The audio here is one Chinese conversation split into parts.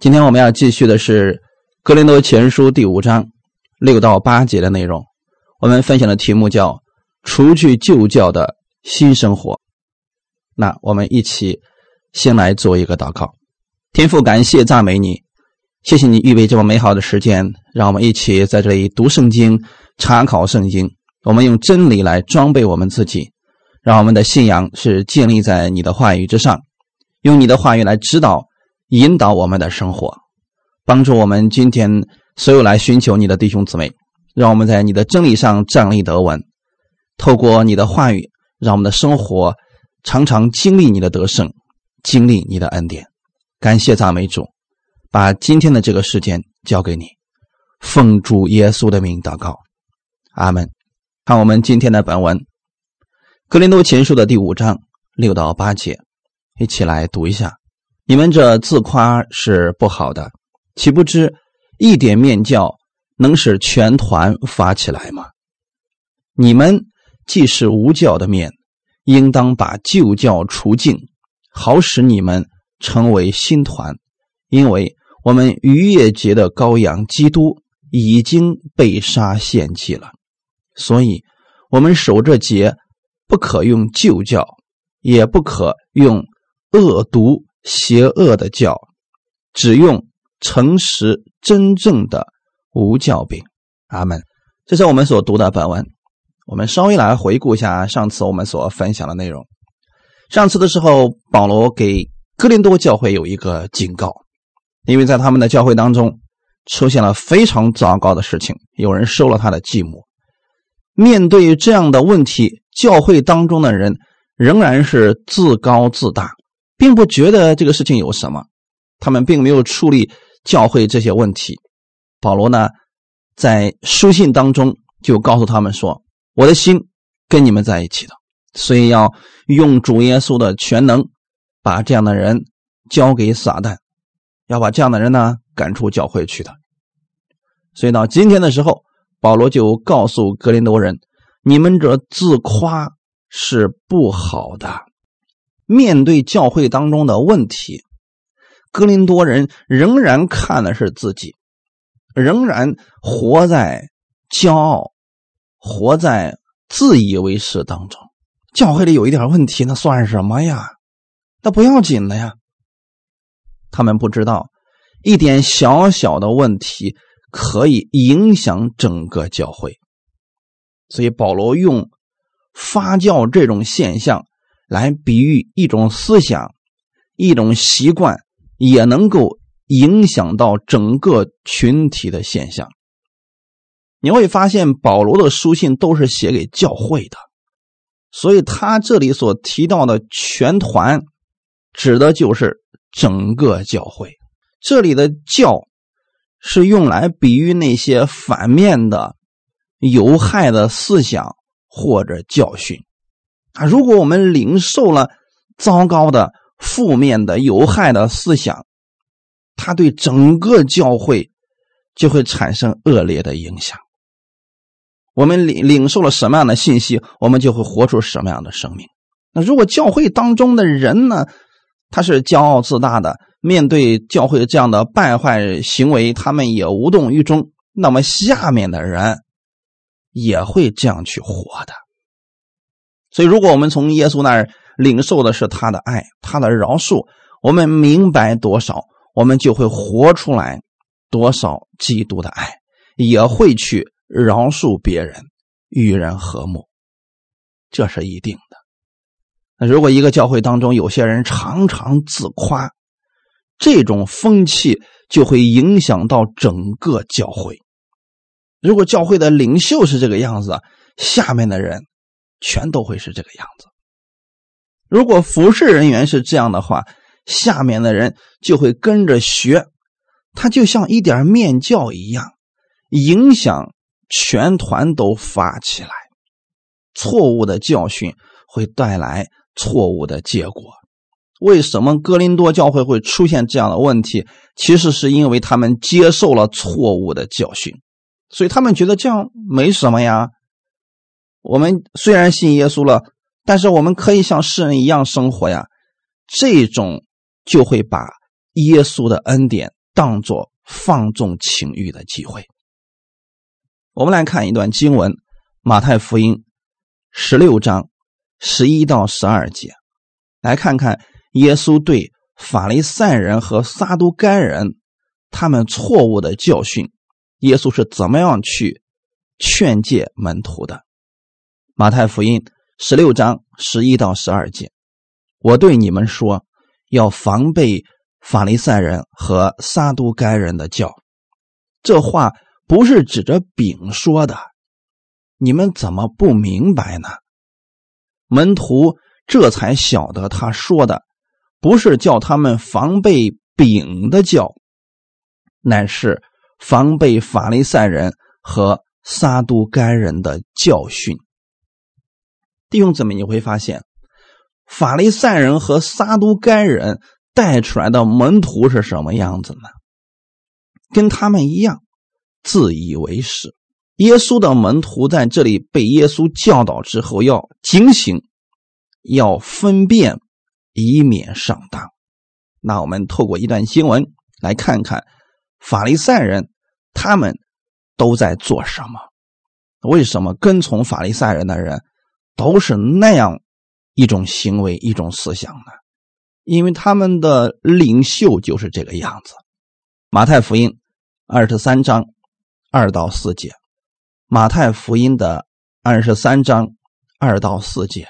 今天我们要继续的是《格林多前书》第五章六到八节的内容。我们分享的题目叫“除去旧教的新生活”。那我们一起先来做一个祷告。天父，感谢赞美你，谢谢你预备这么美好的时间，让我们一起在这里读圣经、查考圣经。我们用真理来装备我们自己，让我们的信仰是建立在你的话语之上，用你的话语来指导。引导我们的生活，帮助我们今天所有来寻求你的弟兄姊妹，让我们在你的真理上站立得稳。透过你的话语，让我们的生活常常经历你的得胜，经历你的恩典。感谢赞美主，把今天的这个时间交给你，奉主耶稣的名祷告，阿门。看我们今天的本文，《格林多前书》的第五章六到八节，一起来读一下。你们这自夸是不好的，岂不知一点面教能使全团发起来吗？你们既是无教的面，应当把旧教除尽，好使你们成为新团。因为我们逾越节的羔羊基督已经被杀献祭了，所以我们守这节，不可用旧教，也不可用恶毒。邪恶的教，只用诚实真正的无教饼。阿门。这是我们所读的本文。我们稍微来回顾一下上次我们所分享的内容。上次的时候，保罗给哥林多教会有一个警告，因为在他们的教会当中出现了非常糟糕的事情，有人收了他的继母。面对这样的问题，教会当中的人仍然是自高自大。并不觉得这个事情有什么，他们并没有处理教会这些问题。保罗呢，在书信当中就告诉他们说：“我的心跟你们在一起的，所以要用主耶稣的全能，把这样的人交给撒旦，要把这样的人呢赶出教会去的。”所以到今天的时候，保罗就告诉格林多人：“你们这自夸是不好的。”面对教会当中的问题，格林多人仍然看的是自己，仍然活在骄傲、活在自以为是当中。教会里有一点问题，那算什么呀？那不要紧的呀。他们不知道，一点小小的问题可以影响整个教会。所以保罗用发酵这种现象。来比喻一种思想、一种习惯，也能够影响到整个群体的现象。你会发现，保罗的书信都是写给教会的，所以他这里所提到的全团，指的就是整个教会。这里的“教”是用来比喻那些反面的、有害的思想或者教训。啊！如果我们领受了糟糕的、负面的、有害的思想，它对整个教会就会产生恶劣的影响。我们领领受了什么样的信息，我们就会活出什么样的生命。那如果教会当中的人呢，他是骄傲自大的，面对教会这样的败坏行为，他们也无动于衷，那么下面的人也会这样去活的。所以，如果我们从耶稣那儿领受的是他的爱、他的饶恕，我们明白多少，我们就会活出来多少基督的爱，也会去饶恕别人，与人和睦，这是一定的。那如果一个教会当中有些人常常自夸，这种风气就会影响到整个教会。如果教会的领袖是这个样子，下面的人。全都会是这个样子。如果服侍人员是这样的话，下面的人就会跟着学，他就像一点面教一样，影响全团都发起来。错误的教训会带来错误的结果。为什么哥林多教会会出现这样的问题？其实是因为他们接受了错误的教训，所以他们觉得这样没什么呀。我们虽然信耶稣了，但是我们可以像世人一样生活呀。这种就会把耶稣的恩典当做放纵情欲的机会。我们来看一段经文，《马太福音》十六章十一到十二节，来看看耶稣对法利赛人和撒都该人他们错误的教训，耶稣是怎么样去劝诫门徒的。《马太福音》十六章十一到十二节，我对你们说，要防备法利赛人和撒都该人的教。这话。不是指着丙说的，你们怎么不明白呢？门徒这才晓得他说的不是叫他们防备丙的教，乃是防备法利赛人和撒都该人的教训。弟兄姊妹，你会发现，法利赛人和撒都该人带出来的门徒是什么样子呢？跟他们一样。自以为是，耶稣的门徒在这里被耶稣教导之后，要警醒，要分辨，以免上当。那我们透过一段新闻来看看法利赛人他们都在做什么？为什么跟从法利赛人的人都是那样一种行为、一种思想呢？因为他们的领袖就是这个样子。马太福音二十三章。二到四节，马太福音的二十三章二到四节，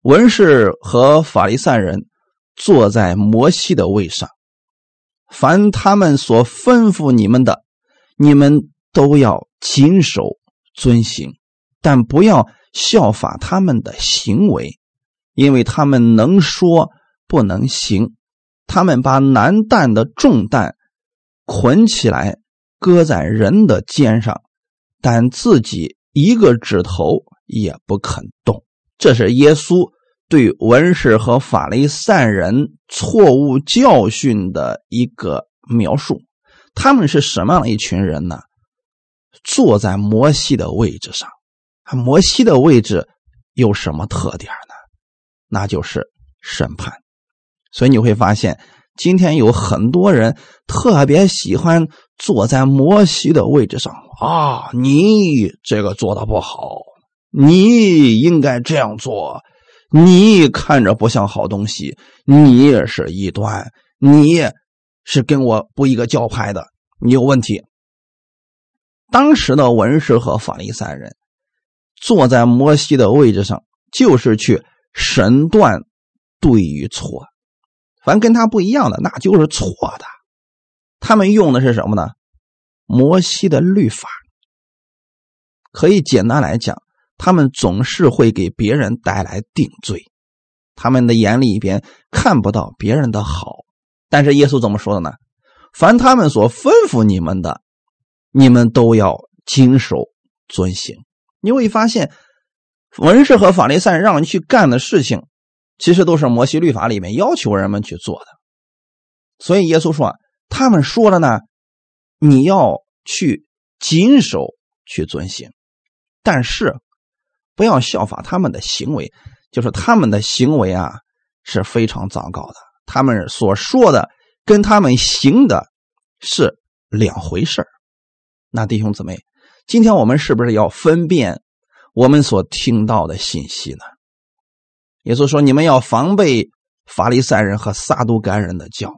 文士和法利赛人坐在摩西的位上，凡他们所吩咐你们的，你们都要谨守遵行，但不要效法他们的行为，因为他们能说不能行，他们把难担的重担捆起来。搁在人的肩上，但自己一个指头也不肯动。这是耶稣对文士和法利赛人错误教训的一个描述。他们是什么样的一群人呢？坐在摩西的位置上。摩西的位置有什么特点呢？那就是审判。所以你会发现。今天有很多人特别喜欢坐在摩西的位置上啊！你这个做的不好，你应该这样做。你看着不像好东西，你是异端，你是跟我不一个教派的，你有问题。当时的文士和法利赛人坐在摩西的位置上，就是去审断对与错。凡跟他不一样的，那就是错的。他们用的是什么呢？摩西的律法。可以简单来讲，他们总是会给别人带来定罪。他们的眼里边看不到别人的好。但是耶稣怎么说的呢？凡他们所吩咐你们的，你们都要谨守遵行。你会发现，文士和法利赛让你去干的事情。其实都是摩西律法里面要求人们去做的，所以耶稣说：“他们说了呢，你要去谨守去遵行，但是不要效法他们的行为，就是他们的行为啊是非常糟糕的。他们所说的跟他们行的是两回事那弟兄姊妹，今天我们是不是要分辨我们所听到的信息呢？”耶稣说：“你们要防备法利赛人和撒都该人的教，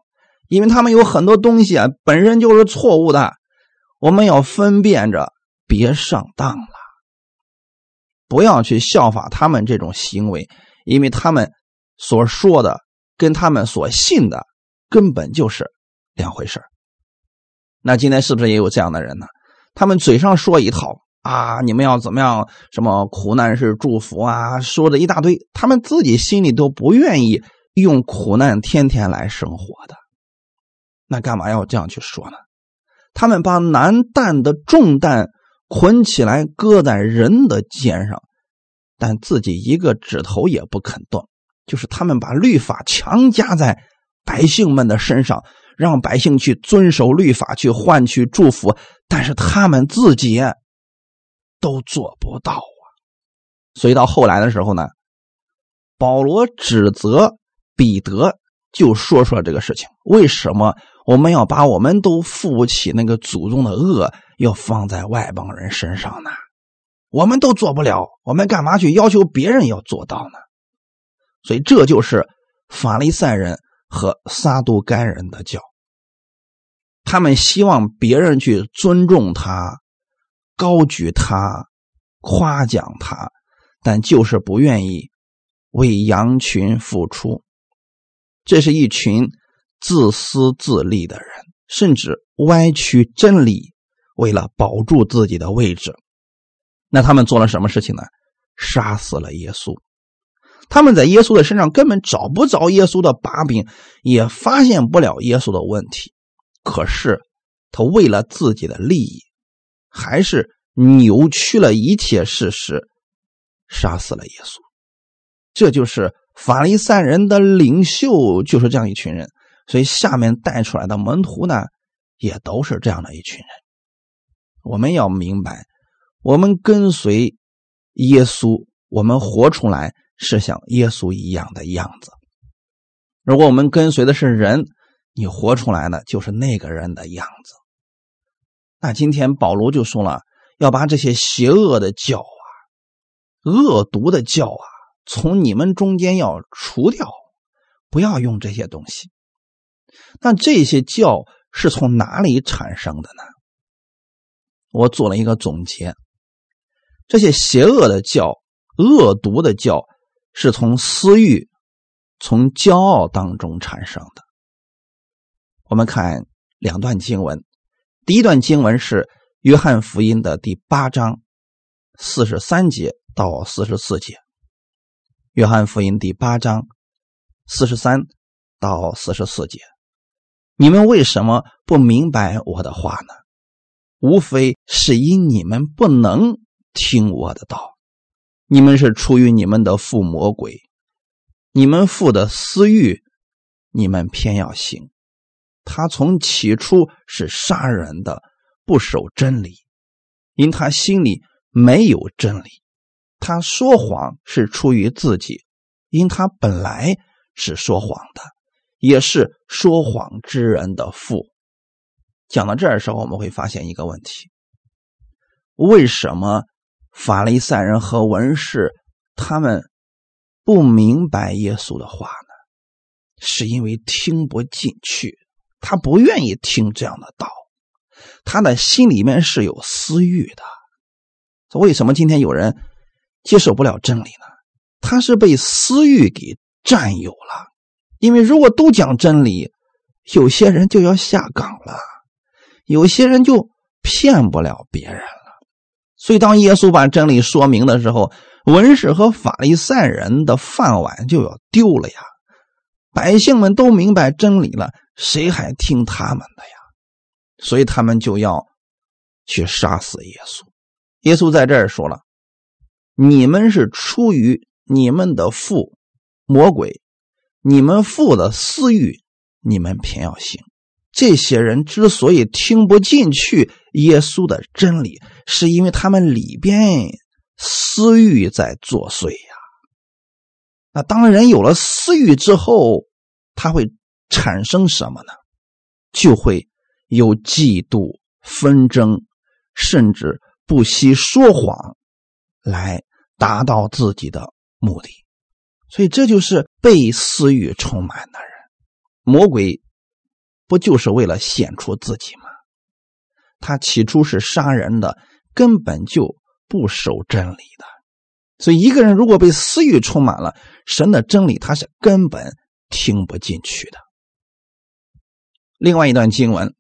因为他们有很多东西啊，本身就是错误的。我们要分辨着，别上当了，不要去效法他们这种行为，因为他们所说的跟他们所信的根本就是两回事那今天是不是也有这样的人呢？他们嘴上说一套。”啊！你们要怎么样？什么苦难是祝福啊？说的一大堆，他们自己心里都不愿意用苦难天天来生活的，那干嘛要这样去说呢？他们把难担的重担捆起来，搁在人的肩上，但自己一个指头也不肯动，就是他们把律法强加在百姓们的身上，让百姓去遵守律法，去换取祝福，但是他们自己。都做不到啊！所以到后来的时候呢，保罗指责彼得，就说出了这个事情：为什么我们要把我们都负不起那个祖宗的恶，要放在外邦人身上呢？我们都做不了，我们干嘛去要求别人要做到呢？所以这就是法利赛人和撒都该人的教。他们希望别人去尊重他、高举他、夸奖他，但就是不愿意为羊群付出。这是一群自私自利的人，甚至歪曲真理，为了保住自己的位置。那他们做了什么事情呢？杀死了耶稣。他们在耶稣的身上根本找不着耶稣的把柄，也发现不了耶稣的问题。可是，他为了自己的利益，还是扭曲了一切事实，杀死了耶稣。这就是法利赛人的领袖，就是这样一群人。所以，下面带出来的门徒呢，也都是这样的一群人。我们要明白，我们跟随耶稣，我们活出来是像耶稣一样的样子。如果我们跟随的是人，你活出来的就是那个人的样子。那今天保罗就说了，要把这些邪恶的教啊、恶毒的教啊，从你们中间要除掉，不要用这些东西。那这些教是从哪里产生的呢？我做了一个总结，这些邪恶的教、恶毒的教，是从私欲、从骄傲当中产生的。我们看两段经文，第一段经文是约翰福音的第八章四十三节到四十四节。约翰福音第八章四十三到四十四节，你们为什么不明白我的话呢？无非是因你们不能听我的道，你们是出于你们的父魔鬼，你们父的私欲，你们偏要行。他从起初是杀人的，不守真理，因他心里没有真理。他说谎是出于自己，因他本来是说谎的，也是说谎之人的父。讲到这儿的时候，我们会发现一个问题：为什么法利赛人和文士他们不明白耶稣的话呢？是因为听不进去。他不愿意听这样的道，他的心里面是有私欲的。为什么今天有人接受不了真理呢？他是被私欲给占有了。因为如果都讲真理，有些人就要下岗了，有些人就骗不了别人了。所以，当耶稣把真理说明的时候，文士和法利赛人的饭碗就要丢了呀。百姓们都明白真理了。谁还听他们的呀？所以他们就要去杀死耶稣。耶稣在这儿说了：“你们是出于你们的父魔鬼，你们父的私欲，你们偏要行。”这些人之所以听不进去耶稣的真理，是因为他们里边私欲在作祟呀。那当人有了私欲之后，他会。产生什么呢？就会有嫉妒、纷争，甚至不惜说谎，来达到自己的目的。所以，这就是被私欲充满的人。魔鬼不就是为了显出自己吗？他起初是杀人的，根本就不守真理的。所以，一个人如果被私欲充满了，神的真理他是根本听不进去的。另外一段经文，《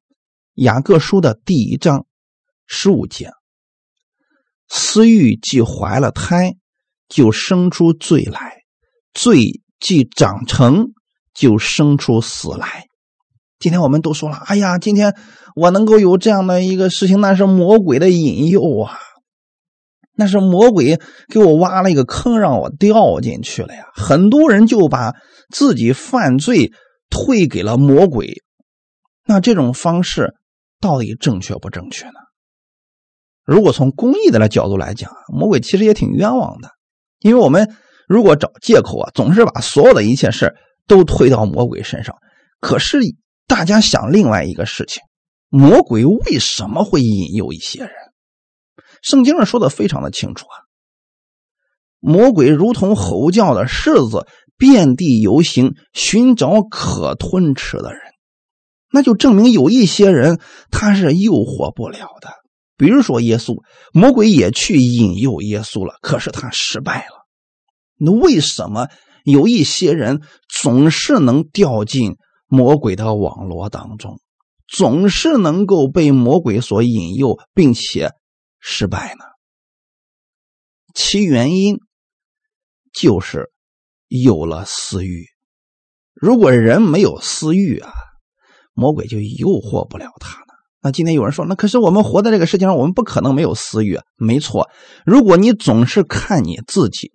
雅各书》的第一章十五节：“私欲既怀了胎，就生出罪来；罪既长成，就生出死来。”今天我们都说了：“哎呀，今天我能够有这样的一个事情，那是魔鬼的引诱啊！那是魔鬼给我挖了一个坑，让我掉进去了呀！”很多人就把自己犯罪推给了魔鬼。那这种方式到底正确不正确呢？如果从公益的角度来讲，魔鬼其实也挺冤枉的，因为我们如果找借口啊，总是把所有的一切事都推到魔鬼身上。可是大家想另外一个事情：魔鬼为什么会引诱一些人？圣经上说的非常的清楚啊，魔鬼如同吼叫的狮子，遍地游行，寻找可吞吃的人。那就证明有一些人他是诱惑不了的。比如说耶稣，魔鬼也去引诱耶稣了，可是他失败了。那为什么有一些人总是能掉进魔鬼的网络当中，总是能够被魔鬼所引诱，并且失败呢？其原因就是有了私欲。如果人没有私欲啊，魔鬼就诱惑不了他。那今天有人说，那可是我们活在这个世界上，我们不可能没有私欲。没错，如果你总是看你自己，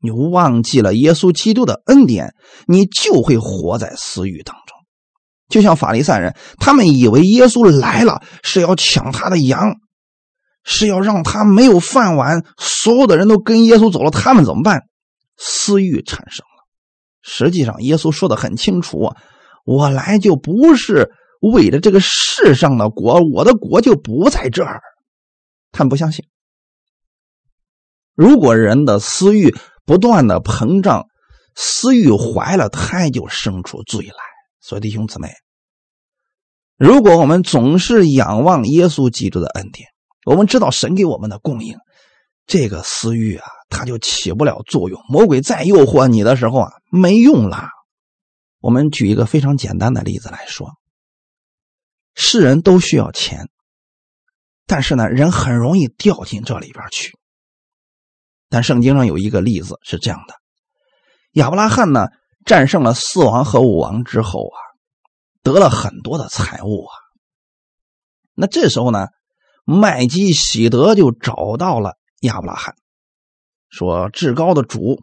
你忘记了耶稣基督的恩典，你就会活在私欲当中。就像法利赛人，他们以为耶稣来了是要抢他的羊，是要让他没有饭碗，所有的人都跟耶稣走了，他们怎么办？私欲产生了。实际上，耶稣说的很清楚，我来就不是。为了这个世上的国，我的国就不在这儿。他们不相信。如果人的私欲不断的膨胀，私欲怀了胎，就生出罪来。所以弟兄姊妹，如果我们总是仰望耶稣基督的恩典，我们知道神给我们的供应，这个私欲啊，它就起不了作用。魔鬼再诱惑你的时候啊，没用了。我们举一个非常简单的例子来说。世人都需要钱，但是呢，人很容易掉进这里边去。但圣经上有一个例子是这样的：亚伯拉罕呢战胜了四王和五王之后啊，得了很多的财物啊。那这时候呢，麦基喜德就找到了亚伯拉罕，说：“至高的主，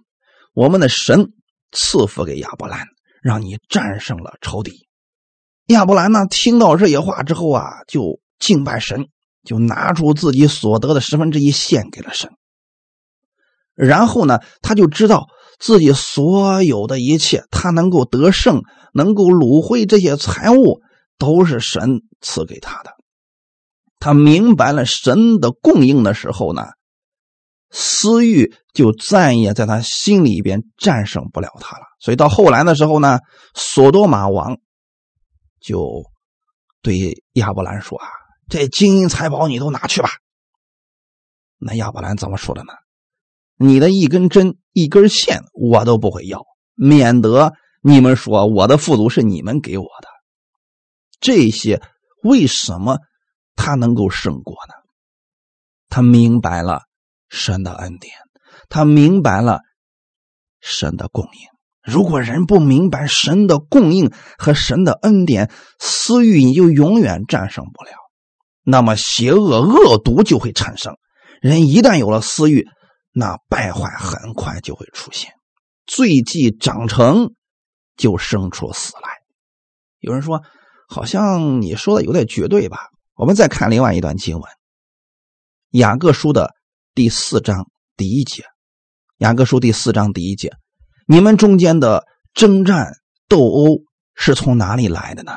我们的神赐福给亚伯兰，让你战胜了仇敌。”亚伯兰呢，听到这些话之后啊，就敬拜神，就拿出自己所得的十分之一献给了神。然后呢，他就知道自己所有的一切，他能够得胜，能够掳回这些财物，都是神赐给他的。他明白了神的供应的时候呢，私欲就再也在他心里边战胜不了他了。所以到后来的时候呢，索多玛王。就对亚伯兰说：“啊，这金银财宝你都拿去吧。”那亚伯兰怎么说的呢？你的一根针、一根线我都不会要，免得你们说我的富足是你们给我的。这些为什么他能够胜过呢？他明白了神的恩典，他明白了神的供应。如果人不明白神的供应和神的恩典，私欲你就永远战胜不了。那么邪恶恶毒就会产生。人一旦有了私欲，那败坏很快就会出现。罪既长成，就生出死来。有人说，好像你说的有点绝对吧？我们再看另外一段经文，《雅各书》的第四章第一节，《雅各书》第四章第一节。你们中间的征战斗殴是从哪里来的呢？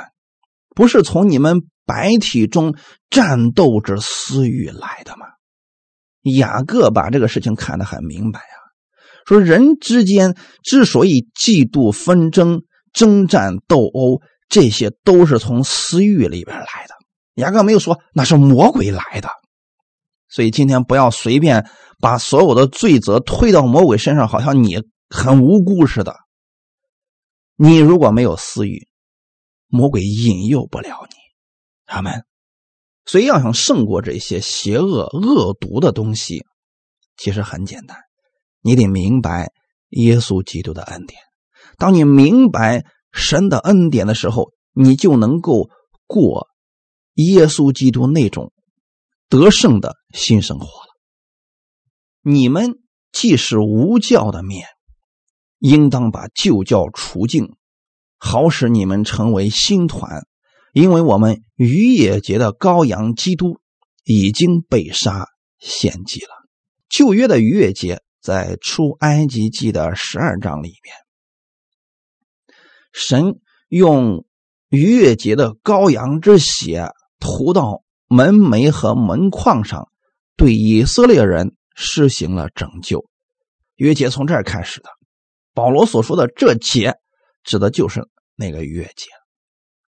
不是从你们白体中战斗之私欲来的吗？雅各把这个事情看得很明白啊，说人之间之所以嫉妒纷争、征战斗殴，这些都是从私欲里边来的。雅各没有说那是魔鬼来的，所以今天不要随便把所有的罪责推到魔鬼身上，好像你。很无辜似的。你如果没有私欲，魔鬼引诱不了你。他们，所以要想胜过这些邪恶恶毒的东西，其实很简单，你得明白耶稣基督的恩典。当你明白神的恩典的时候，你就能够过耶稣基督那种得胜的新生活了。你们既是无教的面。应当把旧教除尽，好使你们成为新团，因为我们逾越节的羔羊基督已经被杀献祭了。旧约的逾越节在出埃及记的十二章里面，神用逾越节的羔羊之血涂到门楣和门框上，对以色列人施行了拯救。逾越节从这儿开始的。保罗所说的这节，指的就是那个逾越节。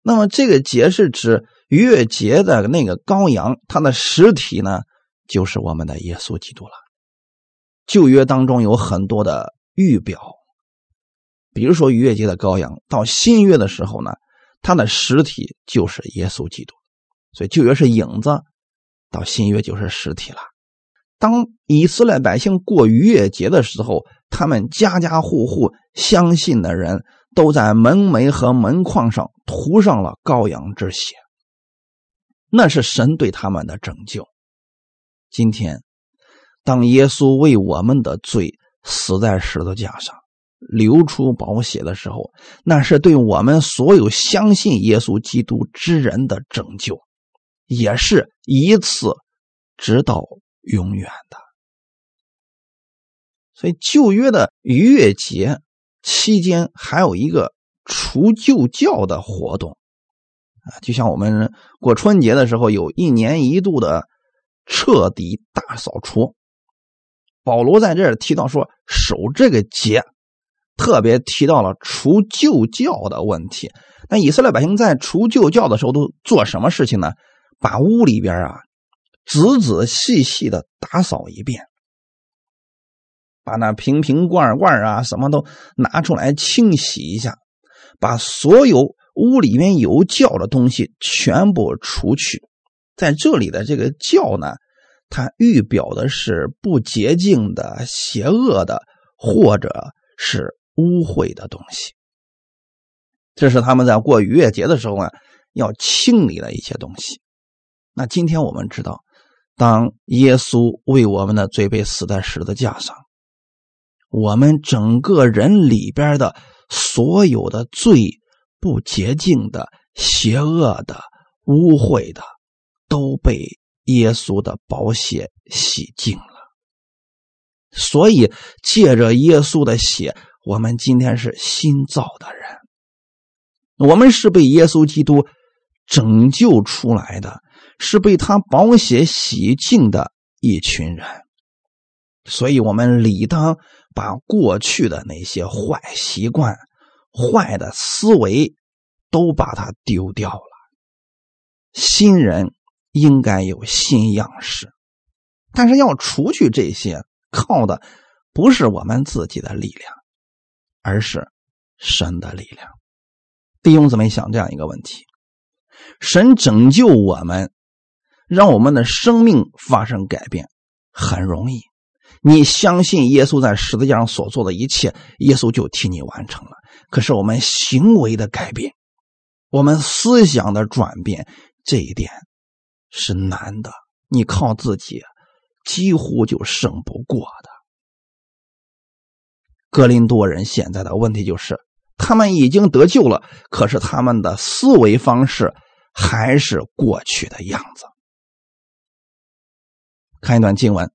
那么这个节是指逾越节的那个羔羊，它的实体呢，就是我们的耶稣基督了。旧约当中有很多的预表，比如说逾越节的羔羊，到新约的时候呢，它的实体就是耶稣基督。所以旧约是影子，到新约就是实体了。当以色列百姓过逾越节的时候，他们家家户户相信的人都在门楣和门框上涂上了羔羊之血，那是神对他们的拯救。今天。当耶稣为我们的罪死在十字架上，流出宝血的时候，那是对我们所有相信耶稣基督之人的拯救，也是一次直到永远的。所以旧约的逾越节期间还有一个除旧教的活动啊，就像我们过春节的时候有一年一度的彻底大扫除。保罗在这儿提到说守这个节，特别提到了除旧教的问题。那以色列百姓在除旧教的时候都做什么事情呢？把屋里边啊仔仔细细的打扫一遍，把那瓶瓶罐罐啊什么都拿出来清洗一下，把所有屋里面有教的东西全部除去。在这里的这个教呢？它预表的是不洁净的、邪恶的，或者是污秽的东西。这是他们在过逾越节的时候啊，要清理的一些东西。那今天我们知道，当耶稣为我们的罪被死在十字架上，我们整个人里边的所有的罪、不洁净的、邪恶的、污秽的，都被。耶稣的宝血洗净了，所以借着耶稣的血，我们今天是新造的人。我们是被耶稣基督拯救出来的，是被他宝血洗净的一群人。所以，我们理当把过去的那些坏习惯、坏的思维都把它丢掉了。新人。应该有新样式，但是要除去这些，靠的不是我们自己的力量，而是神的力量。弟兄姊妹，想这样一个问题：神拯救我们，让我们的生命发生改变，很容易。你相信耶稣在十字架上所做的一切，耶稣就替你完成了。可是我们行为的改变，我们思想的转变，这一点。是难的，你靠自己几乎就胜不过的。格林多人现在的问题就是，他们已经得救了，可是他们的思维方式还是过去的样子。看一段经文，《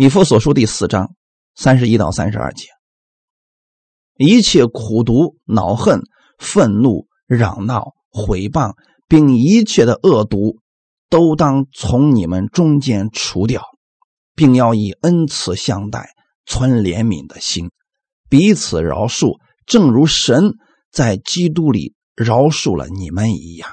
以弗所书》第四章三十一到三十二节：一切苦毒、恼恨、愤怒、嚷闹、毁谤，并一切的恶毒。都当从你们中间除掉，并要以恩慈相待，存怜悯的心，彼此饶恕，正如神在基督里饶恕了你们一样。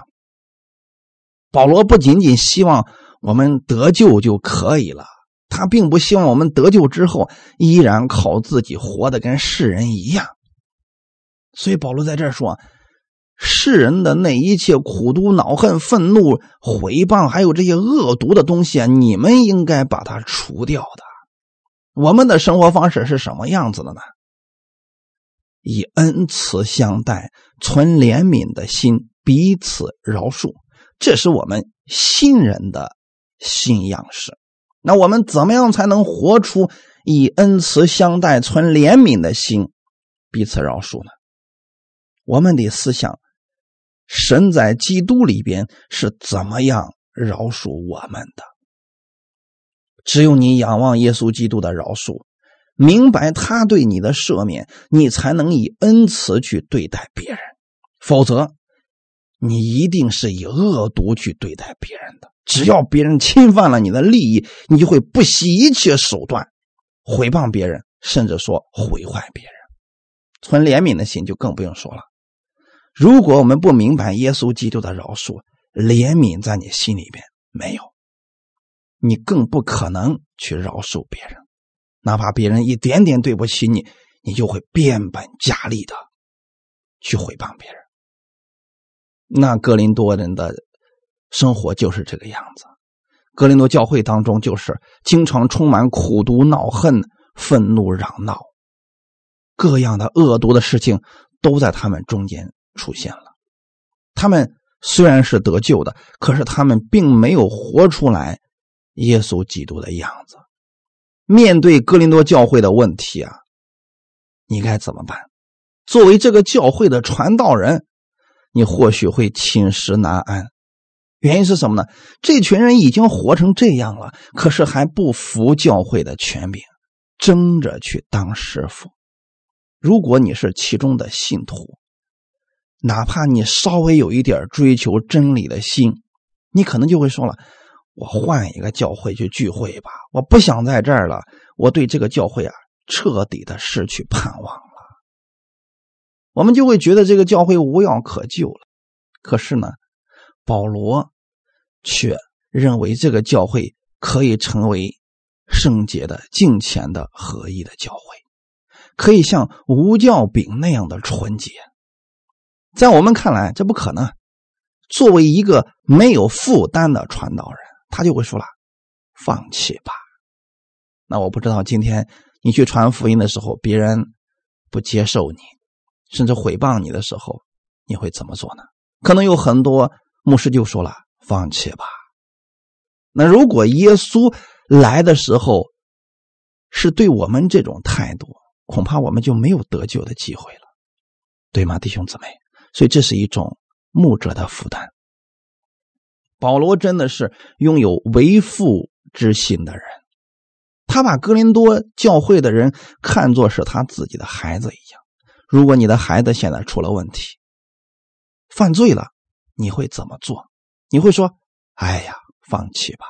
保罗不仅仅希望我们得救就可以了，他并不希望我们得救之后依然靠自己活得跟世人一样。所以保罗在这说。世人的那一切苦毒、恼恨、愤怒、毁谤，还有这些恶毒的东西啊，你们应该把它除掉的。我们的生活方式是什么样子的呢？以恩慈相待，存怜悯的心，彼此饶恕，这是我们新人的新样式。那我们怎么样才能活出以恩慈相待、存怜悯的心，彼此饶恕呢？我们得思想。神在基督里边是怎么样饶恕我们的？只有你仰望耶稣基督的饶恕，明白他对你的赦免，你才能以恩慈去对待别人。否则，你一定是以恶毒去对待别人的。只要别人侵犯了你的利益，你就会不惜一切手段毁谤别人，甚至说毁坏别人。存怜悯的心就更不用说了。如果我们不明白耶稣基督的饶恕，怜悯在你心里边没有，你更不可能去饶恕别人。哪怕别人一点点对不起你，你就会变本加厉的去毁谤别人。那格林多人的生活就是这个样子。格林多教会当中，就是经常充满苦毒、恼恨、愤怒、嚷闹，各样的恶毒的事情都在他们中间出现了。他们虽然是得救的，可是他们并没有活出来耶稣基督的样子。面对哥林多教会的问题啊，你该怎么办？作为这个教会的传道人，你或许会寝食难安。原因是什么呢？这群人已经活成这样了，可是还不服教会的权柄，争着去当师傅。如果你是其中的信徒，哪怕你稍微有一点追求真理的心，你可能就会说了。我换一个教会去聚会吧，我不想在这儿了。我对这个教会啊，彻底的失去盼望。我们就会觉得这个教会无药可救了。可是呢，保罗却认为这个教会可以成为圣洁的、敬虔的、合一的教会，可以像无教饼那样的纯洁。在我们看来，这不可能。作为一个没有负担的传道人。他就会说了：“放弃吧。”那我不知道今天你去传福音的时候，别人不接受你，甚至毁谤你的时候，你会怎么做呢？可能有很多牧师就说了：“放弃吧。”那如果耶稣来的时候是对我们这种态度，恐怕我们就没有得救的机会了，对吗，弟兄姊妹？所以这是一种牧者的负担。保罗真的是拥有为父之心的人，他把哥林多教会的人看作是他自己的孩子一样。如果你的孩子现在出了问题，犯罪了，你会怎么做？你会说：“哎呀，放弃吧。”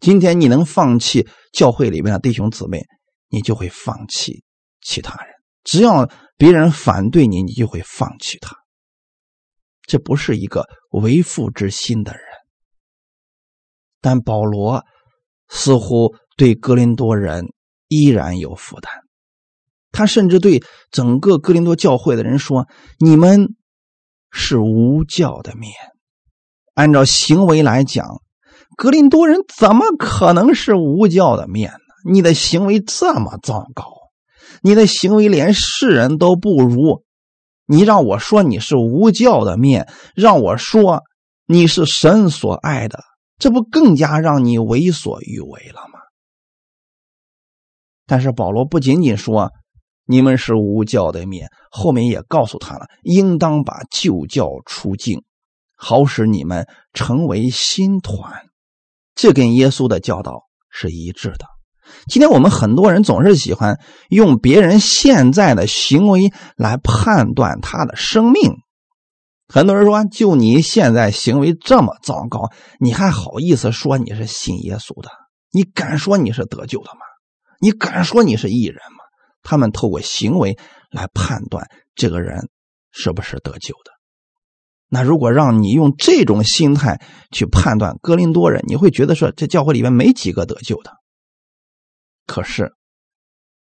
今天你能放弃教会里面的弟兄姊妹，你就会放弃其他人。只要别人反对你，你就会放弃他。这不是一个为父之心的人，但保罗似乎对格林多人依然有负担。他甚至对整个哥林多教会的人说：“你们是无教的面。按照行为来讲，哥林多人怎么可能是无教的面呢？你的行为这么糟糕，你的行为连世人都不如。”你让我说你是无教的面，让我说你是神所爱的，这不更加让你为所欲为了吗？但是保罗不仅仅说你们是无教的面，后面也告诉他了，应当把旧教出境，好使你们成为新团。这跟耶稣的教导是一致的。今天我们很多人总是喜欢用别人现在的行为来判断他的生命。很多人说：“就你现在行为这么糟糕，你还好意思说你是信耶稣的？你敢说你是得救的吗？你敢说你是义人？”他们透过行为来判断这个人是不是得救的。那如果让你用这种心态去判断哥林多人，你会觉得说这教会里面没几个得救的。可是，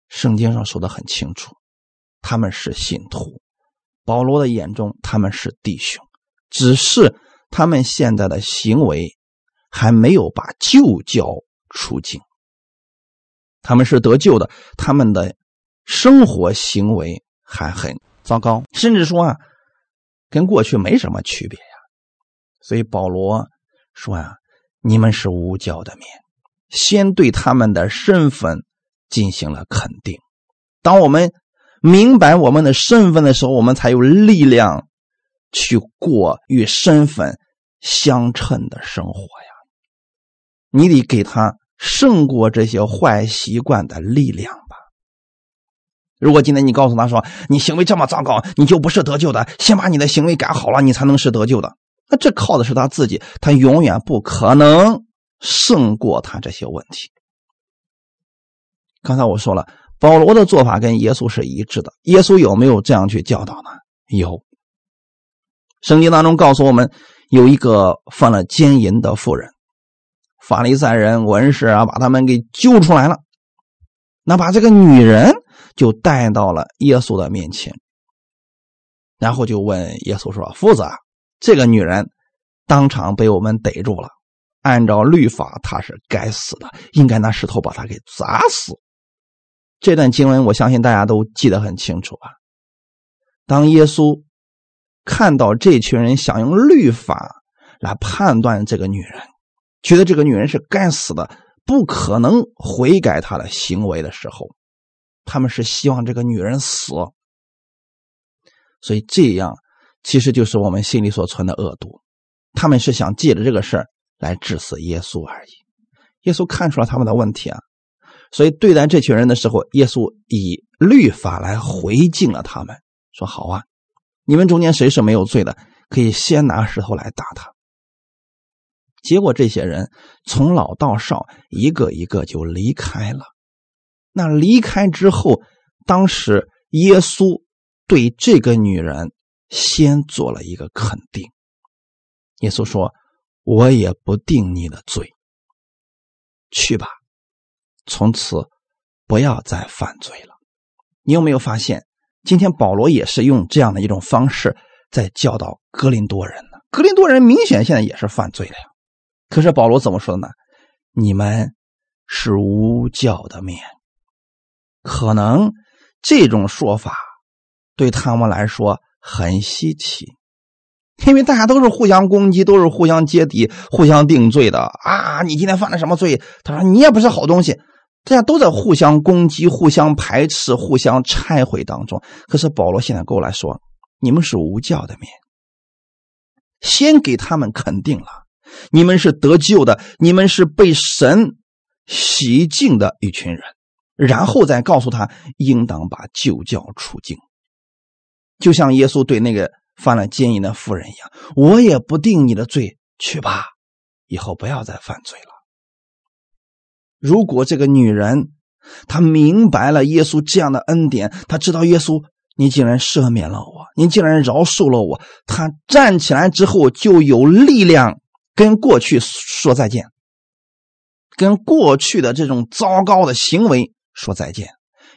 圣经上说的很清楚，他们是信徒。保罗的眼中，他们是弟兄，只是他们现在的行为还没有把旧教出境。他们是得救的，他们的生活行为还很糟糕，甚至说啊，跟过去没什么区别呀。所以保罗说啊，你们是无教的民。先对他们的身份进行了肯定。当我们明白我们的身份的时候，我们才有力量去过与身份相称的生活呀。你得给他胜过这些坏习惯的力量。如果今天你告诉他说你行为这么糟糕，你就不是得救的，先把你的行为改好了，你才能是得救的。那这靠的是他自己，他永远不可能胜过他这些问题。刚才我说了，保罗的做法跟耶稣是一致的。耶稣有没有这样去教导呢？有。圣经当中告诉我们，有一个犯了奸淫的妇人，法利赛人、文士啊，把他们给揪出来了。那把这个女人就带到了耶稣的面前，然后就问耶稣说：“夫子，这个女人当场被我们逮住了，按照律法，她是该死的，应该拿石头把她给砸死。”这段经文，我相信大家都记得很清楚吧？当耶稣看到这群人想用律法来判断这个女人，觉得这个女人是该死的，不可能悔改她的行为的时候，他们是希望这个女人死。所以这样其实就是我们心里所存的恶毒，他们是想借着这个事儿来致死耶稣而已。耶稣看出了他们的问题啊。所以对待这群人的时候，耶稣以律法来回敬了他们，说：“好啊，你们中间谁是没有罪的，可以先拿石头来打他。”结果这些人从老到少，一个一个就离开了。那离开之后，当时耶稣对这个女人先做了一个肯定。耶稣说：“我也不定你的罪，去吧。”从此不要再犯罪了。你有没有发现，今天保罗也是用这样的一种方式在教导格林多人呢？格林多人明显现在也是犯罪了呀。可是保罗怎么说的呢？你们是无教的面，可能这种说法对他们来说很稀奇，因为大家都是互相攻击，都是互相揭底、互相定罪的啊！你今天犯了什么罪？他说你也不是好东西。大家都在互相攻击、互相排斥、互相拆毁当中。可是保罗现在过来说：“你们是无教的面，先给他们肯定了，你们是得救的，你们是被神洗净的一群人，然后再告诉他应当把旧教除尽。就像耶稣对那个犯了奸淫的妇人一样，我也不定你的罪，去吧，以后不要再犯罪了。”如果这个女人她明白了耶稣这样的恩典，她知道耶稣你竟然赦免了我，你竟然饶恕了我，她站起来之后就有力量跟过去说再见，跟过去的这种糟糕的行为说再见，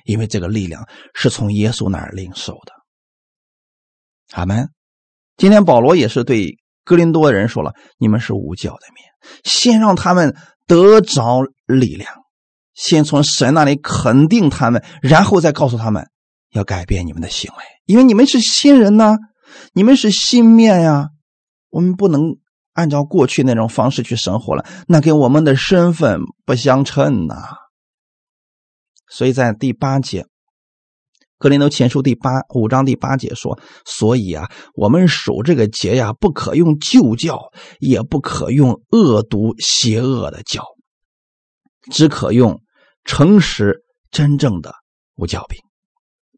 因为这个力量是从耶稣那儿领受的。阿门。今天保罗也是对哥林多人说了：“你们是无教的面，先让他们。”得着力量，先从神那里肯定他们，然后再告诉他们要改变你们的行为，因为你们是新人呢，你们是新面呀。我们不能按照过去那种方式去生活了，那跟我们的身份不相称呐。所以在第八节，《格林多前书》第八五章第八节说：“所以啊，我们守这个节呀，不可用旧教，也不可用恶毒邪恶的教。”只可用诚实真正的无教饼。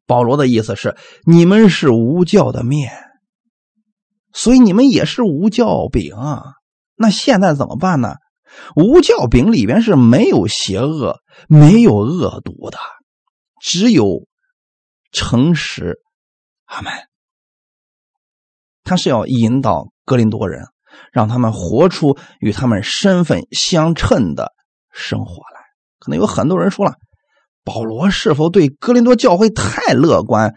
保罗的意思是，你们是无教的面，所以你们也是无教饼。那现在怎么办呢？无教饼里边是没有邪恶、没有恶毒的，只有诚实。阿门。他是要引导格林多人，让他们活出与他们身份相称的。生活来，可能有很多人说了，保罗是否对哥林多教会太乐观、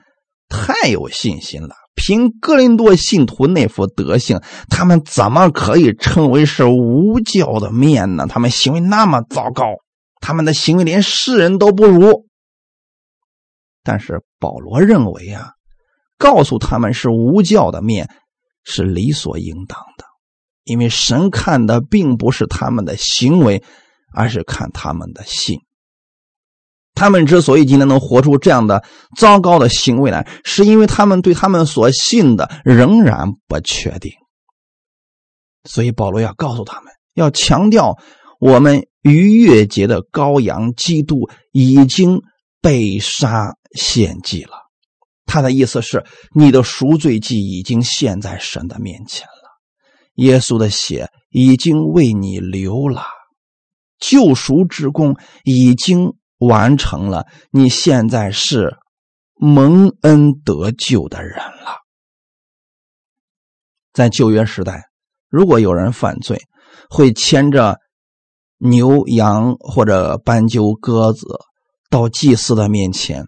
太有信心了？凭哥林多信徒那副德行，他们怎么可以称为是无教的面呢？他们行为那么糟糕，他们的行为连世人都不如。但是保罗认为啊，告诉他们是无教的面是理所应当的，因为神看的并不是他们的行为。而是看他们的信。他们之所以今天能活出这样的糟糕的行为来，是因为他们对他们所信的仍然不确定。所以保罗要告诉他们，要强调我们逾越节的羔羊基督已经被杀献祭了。他的意思是，你的赎罪祭已经献在神的面前了，耶稣的血已经为你流了，救赎之功已经完成了，你现在是蒙恩得救的人了。在旧约时代，如果有人犯罪，会牵着牛羊或者斑鸠鸽子到祭司的面前。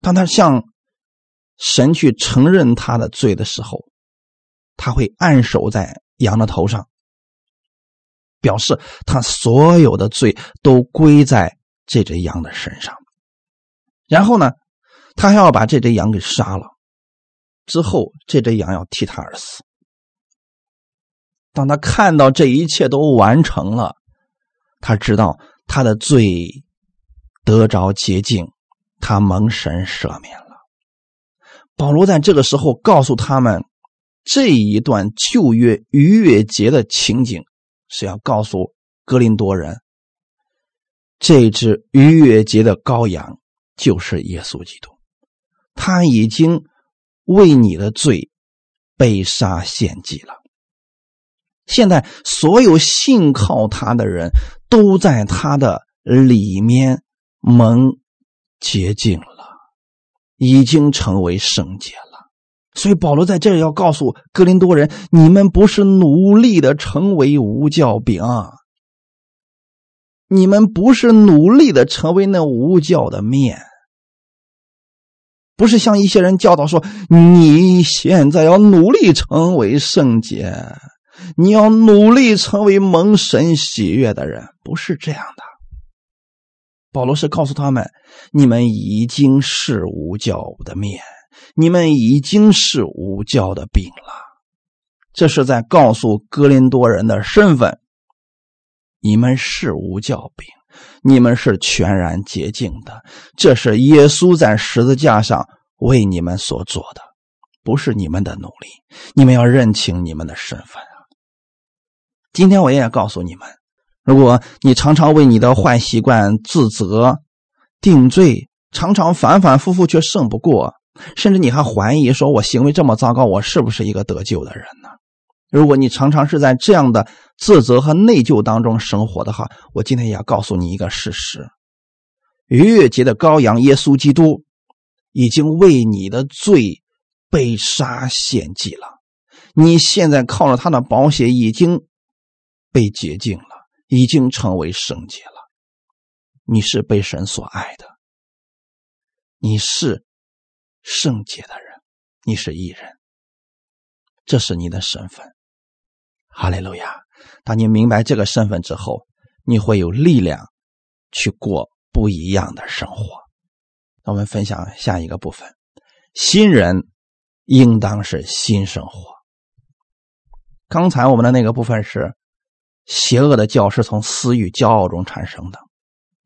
当他向神去承认他的罪的时候，他会按手在羊的头上，表示他所有的罪都归在这只羊的身上。然后呢，他还要把这只羊给杀了，之后这只羊要替他而死。当他看到这一切都完成了，他知道他的罪得着洁净。他蒙神赦免了。保罗在这个时候告诉他们，这一段旧约逾越节的情景，是要告诉格林多人，这只逾越节的羔羊就是耶稣基督，他已经为你的罪被杀献祭了。现在所有信靠他的人都在他的里面蒙。洁净了，已经成为圣洁了。所以保罗在这里要告诉格林多人：你们不是努力的成为无教饼，你们不是努力的成为那无教的面，不是像一些人教导说，你现在要努力成为圣洁，你要努力成为蒙神喜悦的人，不是这样的。保罗是告诉他们：“你们已经是无教的面，你们已经是无教的饼了。”这是在告诉哥林多人的身份：你们是无教饼，你们是全然洁净的。这是耶稣在十字架上为你们所做的，不是你们的努力。你们要认清你们的身份啊！今天我也要告诉你们。如果你常常为你的坏习惯自责、定罪，常常反反复复却胜不过，甚至你还怀疑说：“我行为这么糟糕，我是不是一个得救的人呢？”如果你常常是在这样的自责和内疚当中生活的话，我今天也要告诉你一个事实：逾越节的羔羊耶稣基督已经为你的罪被杀献祭了，你现在靠着他的保险已经被洁净了。已经成为圣洁了，你是被神所爱的，你是圣洁的人，你是艺人，这是你的身份。哈利路亚！当你明白这个身份之后，你会有力量去过不一样的生活。那我们分享下一个部分：新人应当是新生活。刚才我们的那个部分是。邪恶的教是从私欲、骄傲中产生的。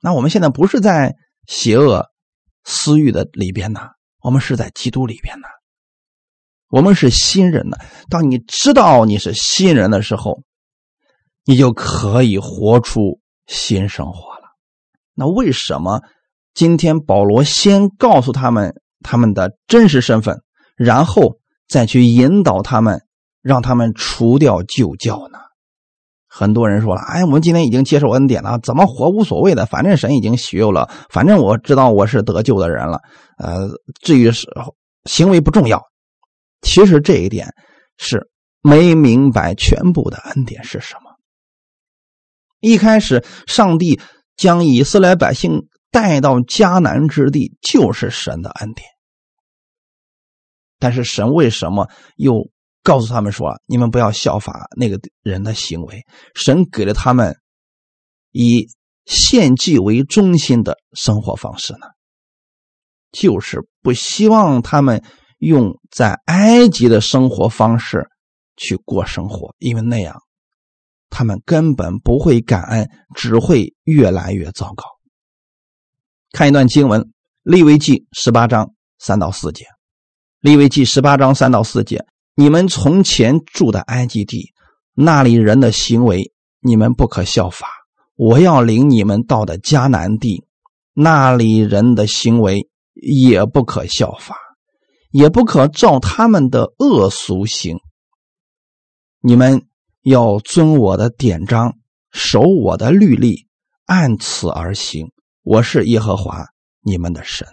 那我们现在不是在邪恶、私欲的里边呢，我们是在基督里边呢。我们是新人呢。当你知道你是新人的时候，你就可以活出新生活了。那为什么今天保罗先告诉他们他们的真实身份，然后再去引导他们，让他们除掉旧教呢？很多人说了：“哎，我们今天已经接受恩典了，怎么活无所谓的，反正神已经许佑了，反正我知道我是得救的人了。呃，至于是行为不重要。其实这一点是没明白全部的恩典是什么。一开始，上帝将以色列百姓带到迦南之地，就是神的恩典。但是神为什么又？”告诉他们说：“你们不要效法那个人的行为。神给了他们以献祭为中心的生活方式呢，就是不希望他们用在埃及的生活方式去过生活，因为那样他们根本不会感恩，只会越来越糟糕。”看一段经文，《利未记》十八章三到四节，《利未记》十八章三到四节。你们从前住的埃及地，那里人的行为，你们不可效法。我要领你们到的迦南地，那里人的行为也不可效法，也不可照他们的恶俗行。你们要遵我的典章，守我的律例，按此而行。我是耶和华你们的神。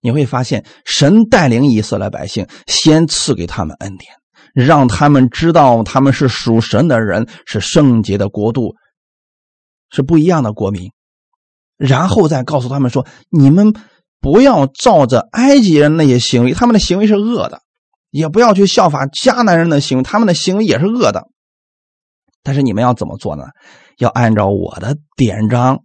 你会发现，神带领以色列百姓，先赐给他们恩典，让他们知道他们是属神的人，是圣洁的国度，是不一样的国民。然后再告诉他们说：“你们不要照着埃及人那些行为，他们的行为是恶的；也不要去效法迦南人的行为，他们的行为也是恶的。但是你们要怎么做呢？要按照我的典章，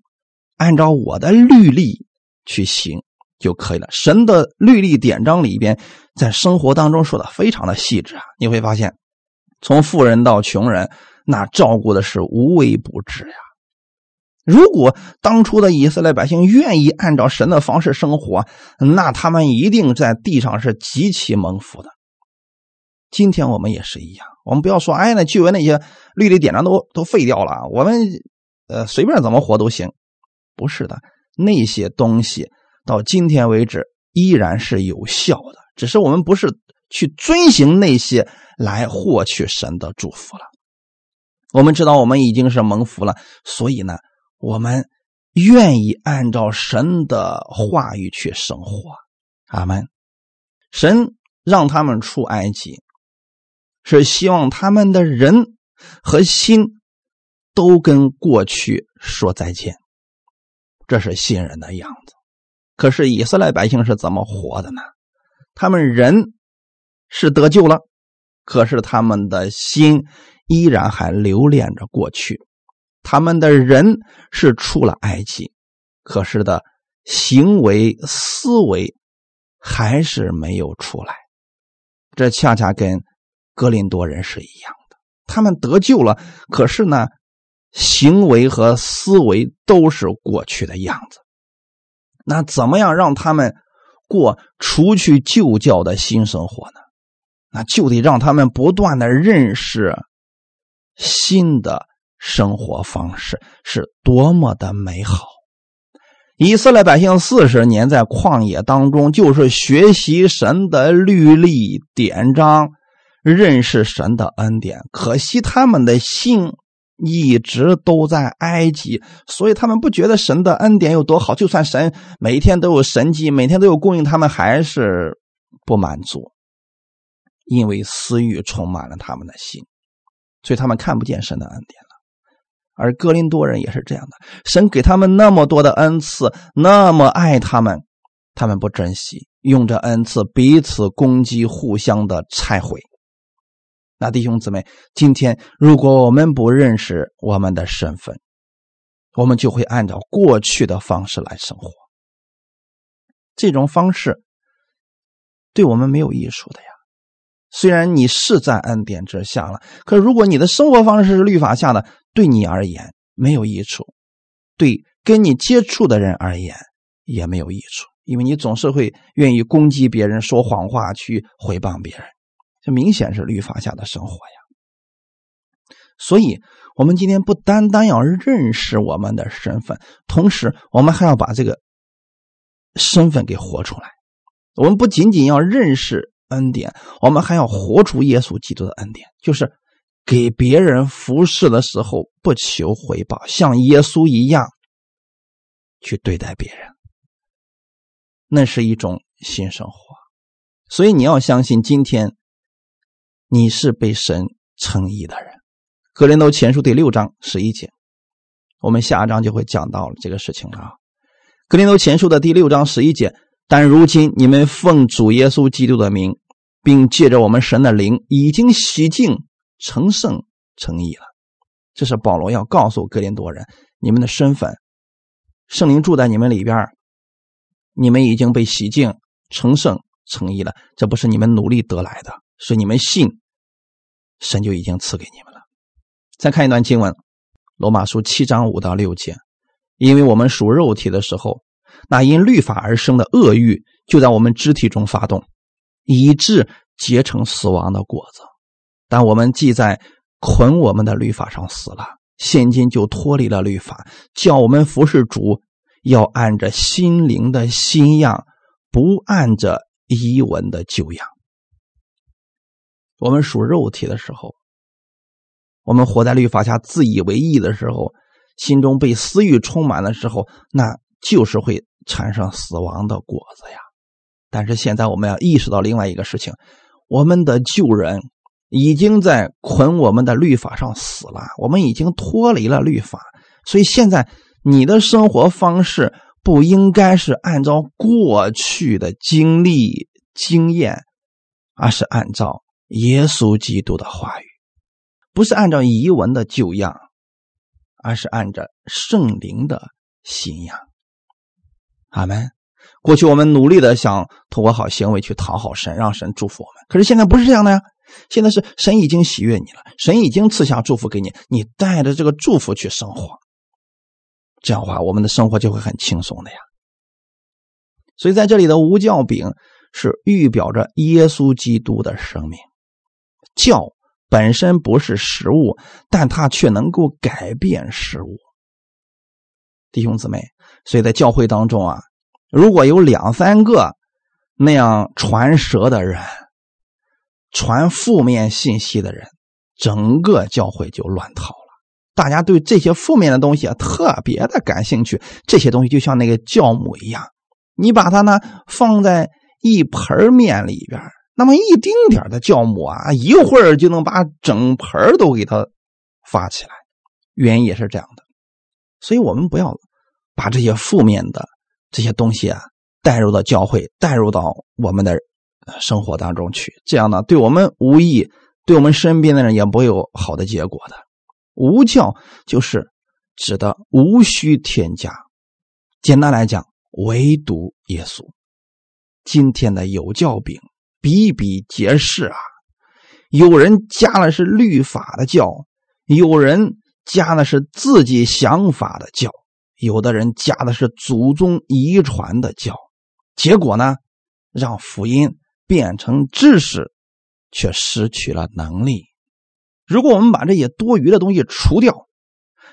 按照我的律例去行。”就可以了。神的律例典章里边，在生活当中说的非常的细致啊。你会发现，从富人到穷人，那照顾的是无微不至呀。如果当初的以色列百姓愿意按照神的方式生活，那他们一定在地上是极其蒙福的。今天我们也是一样，我们不要说，哎，那旧约那些律例典章都都废掉了，我们呃随便怎么活都行。不是的，那些东西。到今天为止依然是有效的，只是我们不是去遵行那些来获取神的祝福了。我们知道我们已经是蒙福了，所以呢，我们愿意按照神的话语去生活。阿门。神让他们出埃及，是希望他们的人和心都跟过去说再见，这是新人的样子。可是以色列百姓是怎么活的呢？他们人是得救了，可是他们的心依然还留恋着过去。他们的人是出了埃及，可是的行为思维还是没有出来。这恰恰跟格林多人是一样的，他们得救了，可是呢，行为和思维都是过去的样子。那怎么样让他们过除去旧教的新生活呢？那就得让他们不断的认识新的生活方式是多么的美好。以色列百姓四十年在旷野当中，就是学习神的律例典章，认识神的恩典。可惜他们的心。一直都在埃及，所以他们不觉得神的恩典有多好。就算神每天都有神迹，每天都有供应，他们还是不满足，因为私欲充满了他们的心，所以他们看不见神的恩典。而哥林多人也是这样的，神给他们那么多的恩赐，那么爱他们，他们不珍惜，用这恩赐彼此攻击，互相的拆毁。那弟兄姊妹，今天如果我们不认识我们的身份，我们就会按照过去的方式来生活。这种方式对我们没有益处的呀。虽然你是在恩典之下了，可如果你的生活方式是律法下的，对你而言没有益处，对跟你接触的人而言也没有益处，因为你总是会愿意攻击别人、说谎话、去诽谤别人。这明显是律法下的生活呀，所以，我们今天不单单要认识我们的身份，同时，我们还要把这个身份给活出来。我们不仅仅要认识恩典，我们还要活出耶稣基督的恩典，就是给别人服侍的时候不求回报，像耶稣一样去对待别人，那是一种新生活。所以，你要相信今天。你是被神称义的人，《格林都前书》第六章十一节，我们下一章就会讲到这个事情了啊。《格林都前书》的第六章十一节，但如今你们奉主耶稣基督的名，并借着我们神的灵，已经洗净、成圣、成义了。这是保罗要告诉格林多人，你们的身份，圣灵住在你们里边，你们已经被洗净、成圣、成义了。这不是你们努力得来的，是你们信。神就已经赐给你们了。再看一段经文，《罗马书》七章五到六节。因为我们属肉体的时候，那因律法而生的恶欲就在我们肢体中发动，以致结成死亡的果子。但我们既在捆我们的律法上死了，现今就脱离了律法，叫我们服侍主，要按着心灵的新样，不按着遗文的旧样。我们属肉体的时候，我们活在律法下自以为意的时候，心中被私欲充满的时候，那就是会产生死亡的果子呀。但是现在我们要意识到另外一个事情：我们的旧人已经在捆我们的律法上死了，我们已经脱离了律法，所以现在你的生活方式不应该是按照过去的经历经验，而是按照。耶稣基督的话语，不是按照遗文的旧样，而是按照圣灵的新样。阿门。过去我们努力的想通过好行为去讨好神，让神祝福我们。可是现在不是这样的呀，现在是神已经喜悦你了，神已经赐下祝福给你，你带着这个祝福去生活。这样的话，我们的生活就会很轻松的呀。所以在这里的无教饼是预表着耶稣基督的生命。教本身不是食物，但它却能够改变食物。弟兄姊妹，所以在教会当中啊，如果有两三个那样传舌的人，传负面信息的人，整个教会就乱套了。大家对这些负面的东西啊特别的感兴趣，这些东西就像那个酵母一样，你把它呢放在一盆面里边。那么一丁点的酵母啊，一会儿就能把整盆都给它发起来，原因也是这样的。所以我们不要把这些负面的这些东西啊带入到教会，带入到我们的生活当中去。这样呢，对我们无益，对我们身边的人也不会有好的结果的。无教就是指的无需添加，简单来讲，唯独耶稣。今天的有教饼。比比皆是啊！有人加的是律法的教，有人加的是自己想法的教，有的人加的是祖宗遗传的教。结果呢，让福音变成知识，却失去了能力。如果我们把这些多余的东西除掉，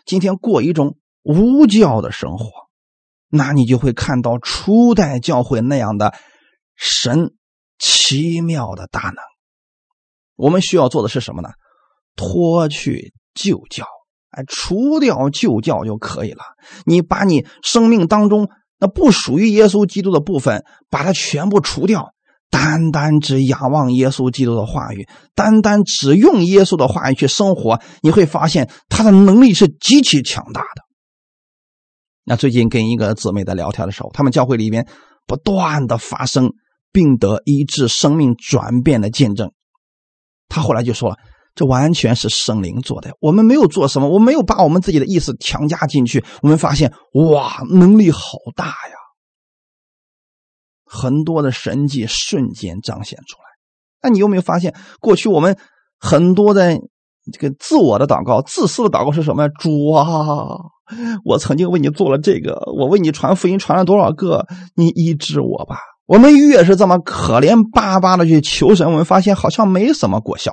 今天过一种无教的生活，那你就会看到初代教会那样的神。奇妙的大能，我们需要做的是什么呢？脱去旧教，哎，除掉旧教就可以了。你把你生命当中那不属于耶稣基督的部分，把它全部除掉，单单只仰望耶稣基督的话语，单单只用耶稣的话语去生活，你会发现他的能力是极其强大的。那最近跟一个姊妹在聊天的时候，他们教会里面不断的发生。并得医治、生命转变的见证。他后来就说了：“这完全是圣灵做的，我们没有做什么，我没有把我们自己的意思强加进去。我们发现，哇，能力好大呀！很多的神迹瞬间彰显出来。那你有没有发现，过去我们很多的这个自我的祷告、自私的祷告是什么呀？主啊，我曾经为你做了这个，我为你传福音传了多少个，你医治我吧。”我们越是这么可怜巴巴的去求神，我们发现好像没什么果效。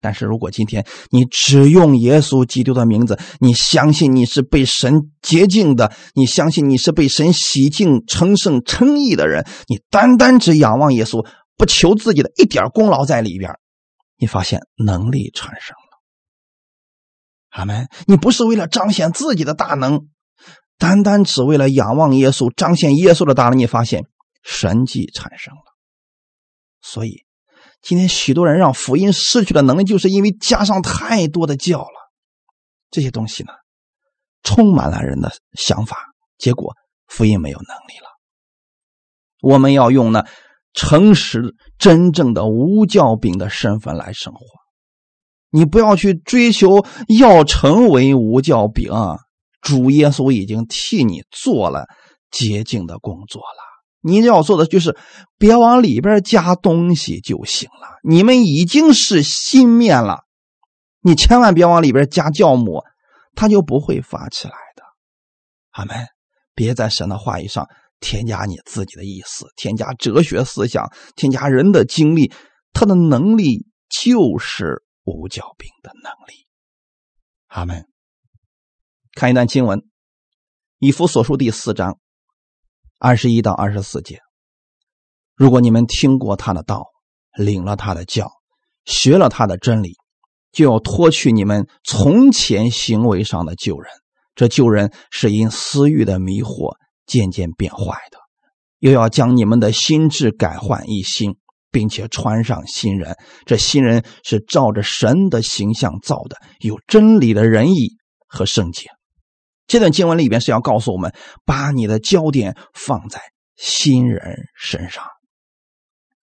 但是如果今天你只用耶稣基督的名字，你相信你是被神洁净的，你相信你是被神洗净、成圣、称义的人，你单单只仰望耶稣，不求自己的一点功劳在里边，你发现能力产生了。阿门！你不是为了彰显自己的大能。单单只为了仰望耶稣，彰显耶稣的大能，你发现神迹产生了。所以，今天许多人让福音失去了能力，就是因为加上太多的教了。这些东西呢，充满了人的想法，结果福音没有能力了。我们要用那诚实、真正的无教饼的身份来生活。你不要去追求要成为无教饼。主耶稣已经替你做了洁净的工作了，你要做的就是别往里边加东西就行了。你们已经是新面了，你千万别往里边加酵母，它就不会发起来的。阿门！别在神的话语上添加你自己的意思，添加哲学思想，添加人的经历，他的能力就是五角兵的能力。阿门。看一段经文，《以弗所书第四章二十一到二十四节。如果你们听过他的道，领了他的教，学了他的真理，就要脱去你们从前行为上的旧人。这旧人是因私欲的迷惑渐渐变坏的，又要将你们的心智改换一新，并且穿上新人。这新人是照着神的形象造的，有真理的仁义和圣洁。这段经文里边是要告诉我们，把你的焦点放在新人身上，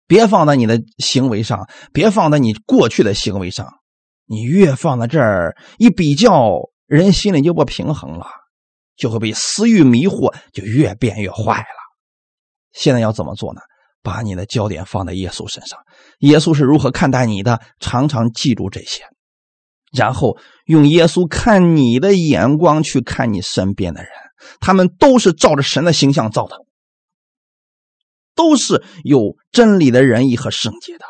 别放在你的行为上，别放在你过去的行为上。你越放在这儿，一比较。人心里就不平衡了，就会被私欲迷惑，就越变越坏了。现在要怎么做呢？把你的焦点放在耶稣身上，耶稣是如何看待你的？常常记住这些，然后用耶稣看你的眼光去看你身边的人，他们都是照着神的形象造的，都是有真理的仁义和圣洁的。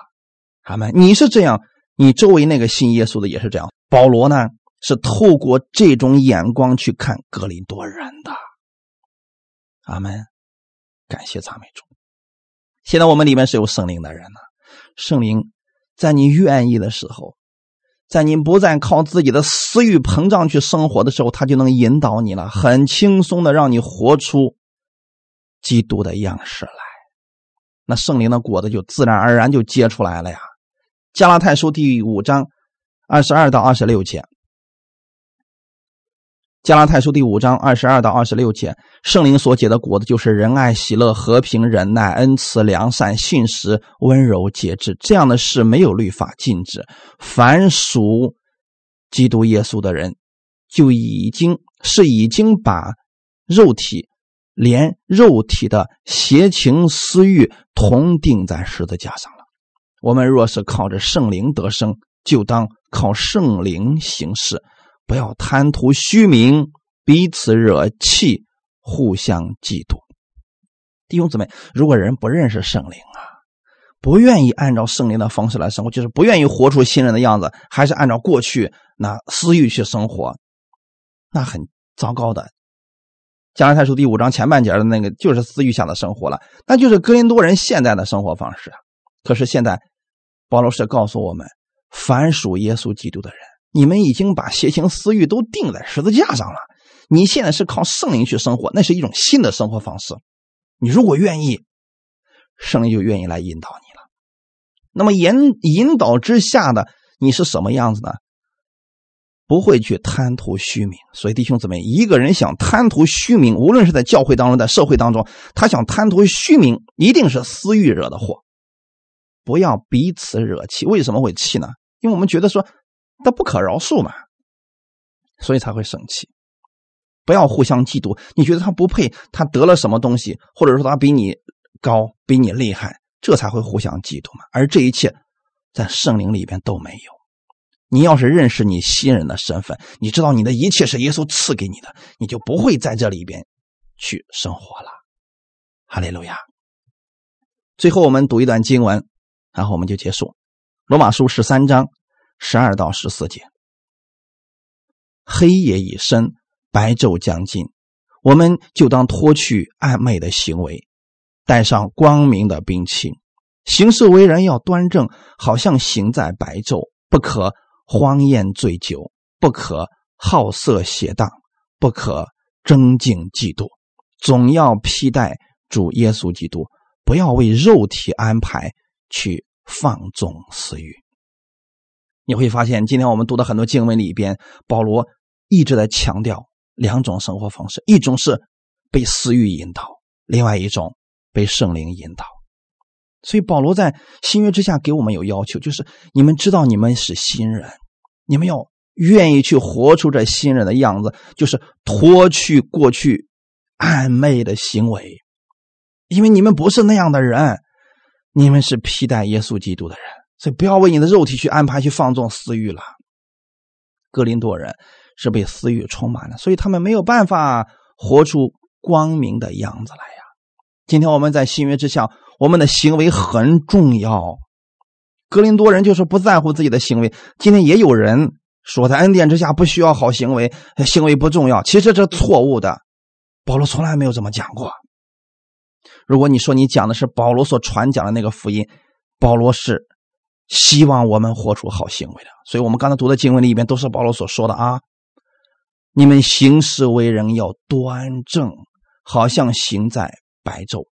他们，你是这样，你周围那个信耶稣的也是这样。保罗呢？是透过这种眼光去看格林多人的，阿门，感谢赞美主。现在我们里面是有圣灵的人呢，圣灵在你愿意的时候，在你不再靠自己的私欲膨胀去生活的时候，他就能引导你了，很轻松的让你活出基督的样式来。那圣灵的果子就自然而然就结出来了呀。加拉太书第五章二十二到二十六节。加拉太书第五章二十二到二十六节，圣灵所结的果子就是仁爱、喜乐、和平、忍耐、恩慈、良善、信实、温柔、节制。这样的事没有律法禁止。凡属基督耶稣的人，就已经是已经把肉体连肉体的邪情私欲同钉在十字架上了。我们若是靠着圣灵得生，就当靠圣灵行事。不要贪图虚名，彼此惹气，互相嫉妒。弟兄姊妹，如果人不认识圣灵啊，不愿意按照圣灵的方式来生活，就是不愿意活出新人的样子，还是按照过去那私欲去生活，那很糟糕的。加拉太书第五章前半节的那个就是私欲下的生活了，那就是哥林多人现在的生活方式。可是现在，保罗是告诉我们，凡属耶稣基督的人。你们已经把邪情私欲都钉在十字架上了，你现在是靠圣灵去生活，那是一种新的生活方式。你如果愿意，圣灵就愿意来引导你了。那么引引导之下的你是什么样子呢？不会去贪图虚名。所以弟兄姊妹，一个人想贪图虚名，无论是在教会当中，在社会当中，他想贪图虚名，一定是私欲惹的祸。不要彼此惹气。为什么会气呢？因为我们觉得说。他不可饶恕嘛，所以才会生气。不要互相嫉妒。你觉得他不配，他得了什么东西，或者说他比你高、比你厉害，这才会互相嫉妒嘛。而这一切在圣灵里边都没有。你要是认识你新人的身份，你知道你的一切是耶稣赐给你的，你就不会在这里边去生活了。哈利路亚。最后我们读一段经文，然后我们就结束。罗马书十三章。十二到十四节，黑夜已深，白昼将近，我们就当脱去暧昧的行为，带上光明的兵器，行事为人要端正，好像行在白昼。不可荒宴醉酒，不可好色邪荡，不可争竞嫉妒，总要披戴主耶稣基督，不要为肉体安排去放纵私欲。你会发现，今天我们读的很多经文里边，保罗一直在强调两种生活方式：一种是被私欲引导，另外一种被圣灵引导。所以，保罗在新约之下给我们有要求，就是你们知道你们是新人，你们要愿意去活出这新人的样子，就是脱去过去暧昧的行为，因为你们不是那样的人，你们是披戴耶稣基督的人。所以不要为你的肉体去安排、去放纵私欲了。格林多人是被私欲充满了，所以他们没有办法活出光明的样子来呀。今天我们在新约之下，我们的行为很重要。格林多人就是不在乎自己的行为。今天也有人说，在恩典之下不需要好行为，行为不重要。其实这是错误的。保罗从来没有这么讲过。如果你说你讲的是保罗所传讲的那个福音，保罗是希望我们活出好行为的。所以，我们刚才读的经文里边都是保罗所说的啊。你们行事为人要端正，好像行在白昼，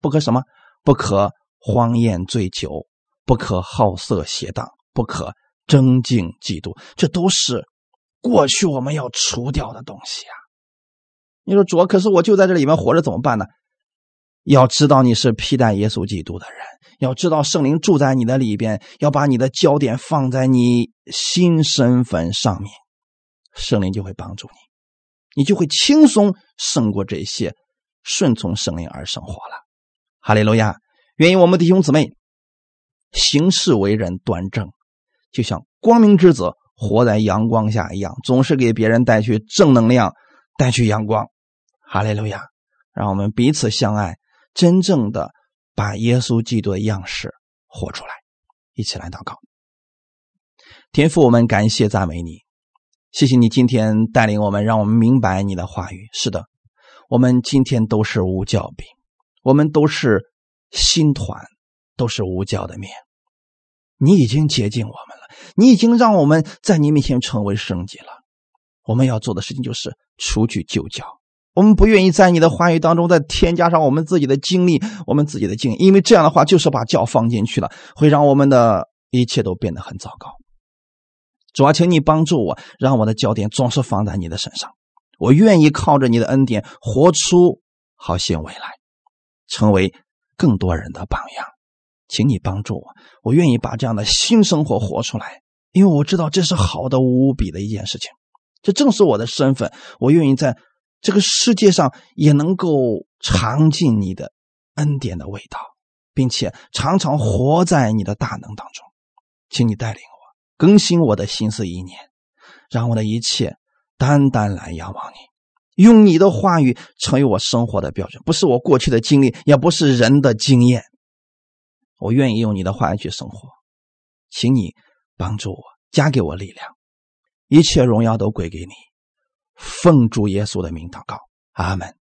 不可什么？不可荒宴醉酒，不可好色邪荡，不可争竞嫉妒。这都是过去我们要除掉的东西啊。你说主，可是我就在这里面活着，怎么办呢？要知道你是披戴耶稣基督的人，要知道圣灵住在你的里边，要把你的焦点放在你新身份上面，圣灵就会帮助你，你就会轻松胜过这些，顺从圣灵而生活了。哈利路亚！愿意我们弟兄姊妹行事为人端正，就像光明之子活在阳光下一样，总是给别人带去正能量，带去阳光。哈利路亚！让我们彼此相爱。真正的把耶稣基督的样式活出来，一起来祷告。天父，我们感谢赞美你，谢谢你今天带领我们，让我们明白你的话语。是的，我们今天都是无教兵，我们都是新团，都是无教的面。你已经接近我们了，你已经让我们在你面前成为圣洁了。我们要做的事情就是除去旧教。我们不愿意在你的话语当中再添加上我们自己的经历、我们自己的经验，因为这样的话就是把教放进去了，会让我们的一切都变得很糟糕。主啊，请你帮助我，让我的焦点总是放在你的身上。我愿意靠着你的恩典活出好行为来，成为更多人的榜样。请你帮助我，我愿意把这样的新生活活出来，因为我知道这是好的无比的一件事情。这正是我的身份，我愿意在。这个世界上也能够尝尽你的恩典的味道，并且常常活在你的大能当中，请你带领我更新我的心思意念，让我的一切单单来仰望你，用你的话语成为我生活的标准，不是我过去的经历，也不是人的经验。我愿意用你的话语去生活，请你帮助我，加给我力量，一切荣耀都归给你。奉主耶稣的名祷告，阿门。